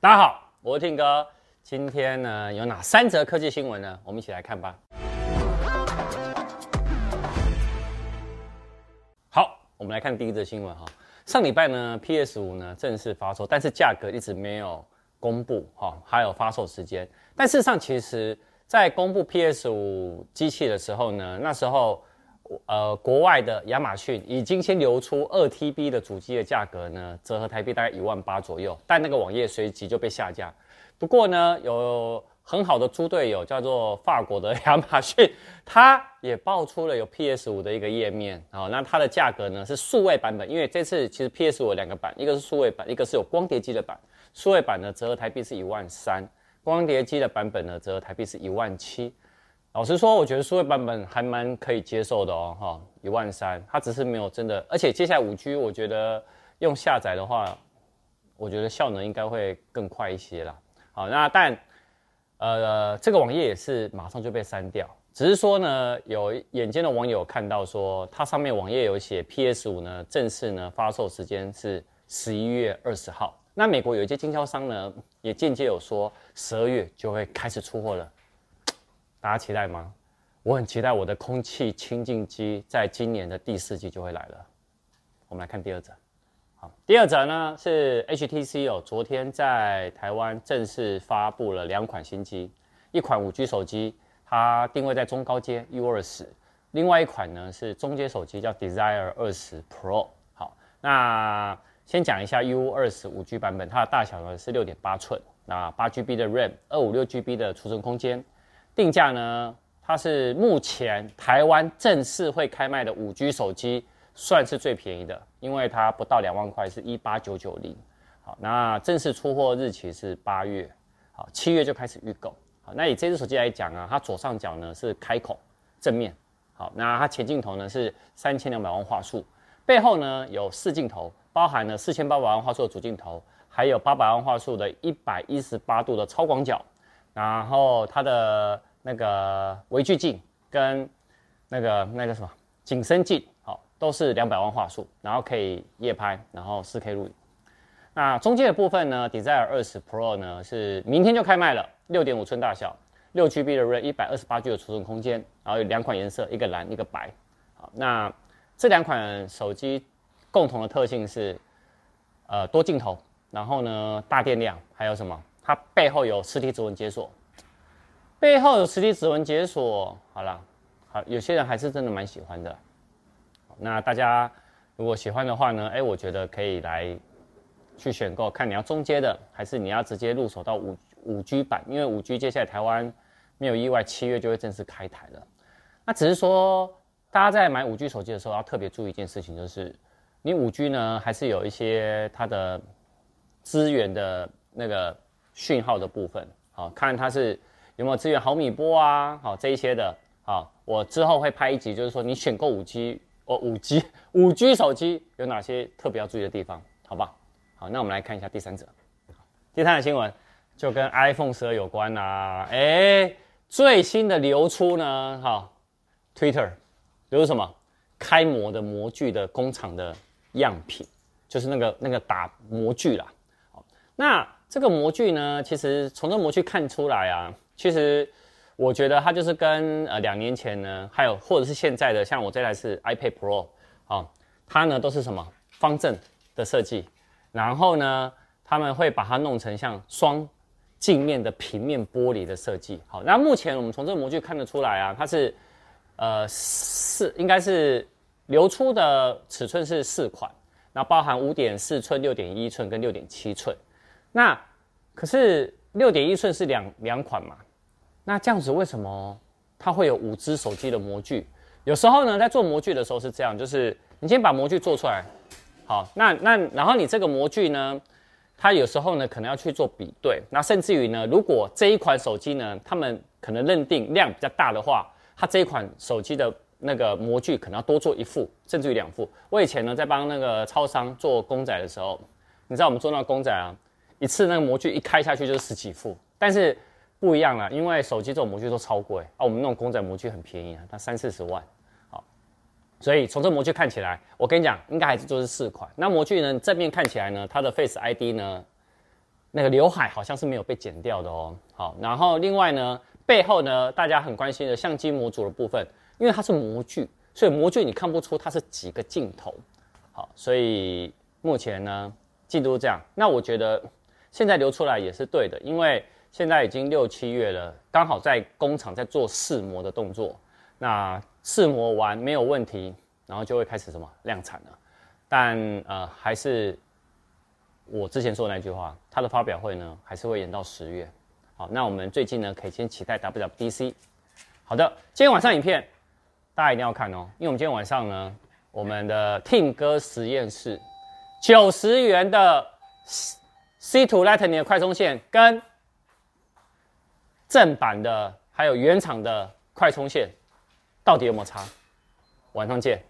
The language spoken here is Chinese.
大家好，我是 Tim 哥。今天呢，有哪三则科技新闻呢？我们一起来看吧。好，我们来看第一则新闻哈。上礼拜呢，PS 五呢正式发售，但是价格一直没有公布哈，还有发售时间。但事实上，其实在公布 PS 五机器的时候呢，那时候。呃，国外的亚马逊已经先流出二 TB 的主机的价格呢，折合台币大概一万八左右，但那个网页随即就被下架。不过呢，有很好的猪队友叫做法国的亚马逊，它也爆出了有 PS 五的一个页面啊、哦。那它的价格呢是数位版本，因为这次其实 PS 五有两个版，一个是数位版，一个是有光碟机的版。数位版呢折合台币是一万三，光碟机的版本呢折合台币是一万七。老实说，我觉得数位版本还蛮可以接受的哦，哈，一万三，它只是没有真的，而且接下来五 G，我觉得用下载的话，我觉得效能应该会更快一些啦。好，那但呃，这个网页也是马上就被删掉，只是说呢，有眼尖的网友看到说，它上面网页有写 PS 五呢，正式呢发售时间是十一月二十号。那美国有一些经销商呢，也间接有说十二月就会开始出货了。大家期待吗？我很期待我的空气清净机在今年的第四季就会来了。我们来看第二则。好，第二则呢是 HTC 哦，昨天在台湾正式发布了两款新机，一款五 G 手机，它定位在中高阶 U 二十，另外一款呢是中阶手机，叫 Desire 二十 Pro。好，那先讲一下 U 二十五 G 版本，它的大小呢是六点八寸，那八 GB 的 RAM，二五六 GB 的储存空间。定价呢，它是目前台湾正式会开卖的五 G 手机，算是最便宜的，因为它不到两万块，是一八九九零。好，那正式出货日期是八月，好，七月就开始预购。好，那以这只手机来讲啊，它左上角呢是开孔正面，好，那它前镜头呢是三千两百万画素，背后呢有四镜头，包含了四千八百万画素的主镜头，还有八百万画素的一百一十八度的超广角，然后它的。那个微距镜跟那个那个什么景深镜，好，都是两百万画素，然后可以夜拍，然后四 K 录影。那中间的部分呢，Desire 二十 Pro 呢是明天就开卖了，六点五寸大小，六 GB 的 RAM，一百二十八 G 的储存空间，然后有两款颜色，一个蓝，一个白。好，那这两款手机共同的特性是，呃，多镜头，然后呢大电量，还有什么？它背后有实体指纹解锁。背后有实体指纹解锁，好了，好，有些人还是真的蛮喜欢的。那大家如果喜欢的话呢，哎，我觉得可以来去选购，看你要中阶的，还是你要直接入手到五五 G 版，因为五 G 接下来台湾没有意外，七月就会正式开台了。那只是说，大家在买五 G 手机的时候要特别注意一件事情，就是你五 G 呢，还是有一些它的资源的那个讯号的部分，好，看它是。有没有支援毫米波啊？好，这一些的，好，我之后会拍一集，就是说你选购五 G 哦，五 G 五 G 手机有哪些特别要注意的地方？好吧，好，那我们来看一下第三者，第三则新闻就跟 iPhone 十二有关啊。哎，最新的流出呢，哈，Twitter 流出什么？开模的模具的工厂的样品，就是那个那个打模具啦。好，那这个模具呢，其实从这模具看出来啊。其实，我觉得它就是跟呃两年前呢，还有或者是现在的，像我这台是 iPad Pro 啊、哦，它呢都是什么方正的设计，然后呢，他们会把它弄成像双镜面的平面玻璃的设计。好，那目前我们从这个模具看得出来啊，它是呃四应该是流出的尺寸是四款，那包含五点四寸、六点一寸跟六点七寸。那可是六点一寸是两两款嘛？那这样子为什么它会有五只手机的模具？有时候呢，在做模具的时候是这样，就是你先把模具做出来，好，那那然后你这个模具呢，它有时候呢可能要去做比对，那甚至于呢，如果这一款手机呢，他们可能认定量比较大的话，它这一款手机的那个模具可能要多做一副，甚至于两副。我以前呢在帮那个超商做公仔的时候，你知道我们做那公仔啊，一次那个模具一开下去就是十几副，但是。不一样了，因为手机这种模具都超贵啊，我们那种公仔模具很便宜啊，它三四十万，好，所以从这模具看起来，我跟你讲，应该还是就是四款。那模具呢，正面看起来呢，它的 Face ID 呢，那个刘海好像是没有被剪掉的哦。好，然后另外呢，背后呢，大家很关心的相机模组的部分，因为它是模具，所以模具你看不出它是几个镜头。好，所以目前呢，进度这样。那我觉得现在流出来也是对的，因为现在已经六七月了，刚好在工厂在做试模的动作。那试模完没有问题，然后就会开始什么量产了。但呃，还是我之前说的那句话，它的发表会呢，还是会延到十月。好，那我们最近呢，可以先期待 WWDC。好的，今天晚上影片大家一定要看哦，因为我们今天晚上呢，我们的 Tim 哥实验室九十元的 C to Lightning 的快充线跟正版的还有原厂的快充线。到底有没有差？晚上见。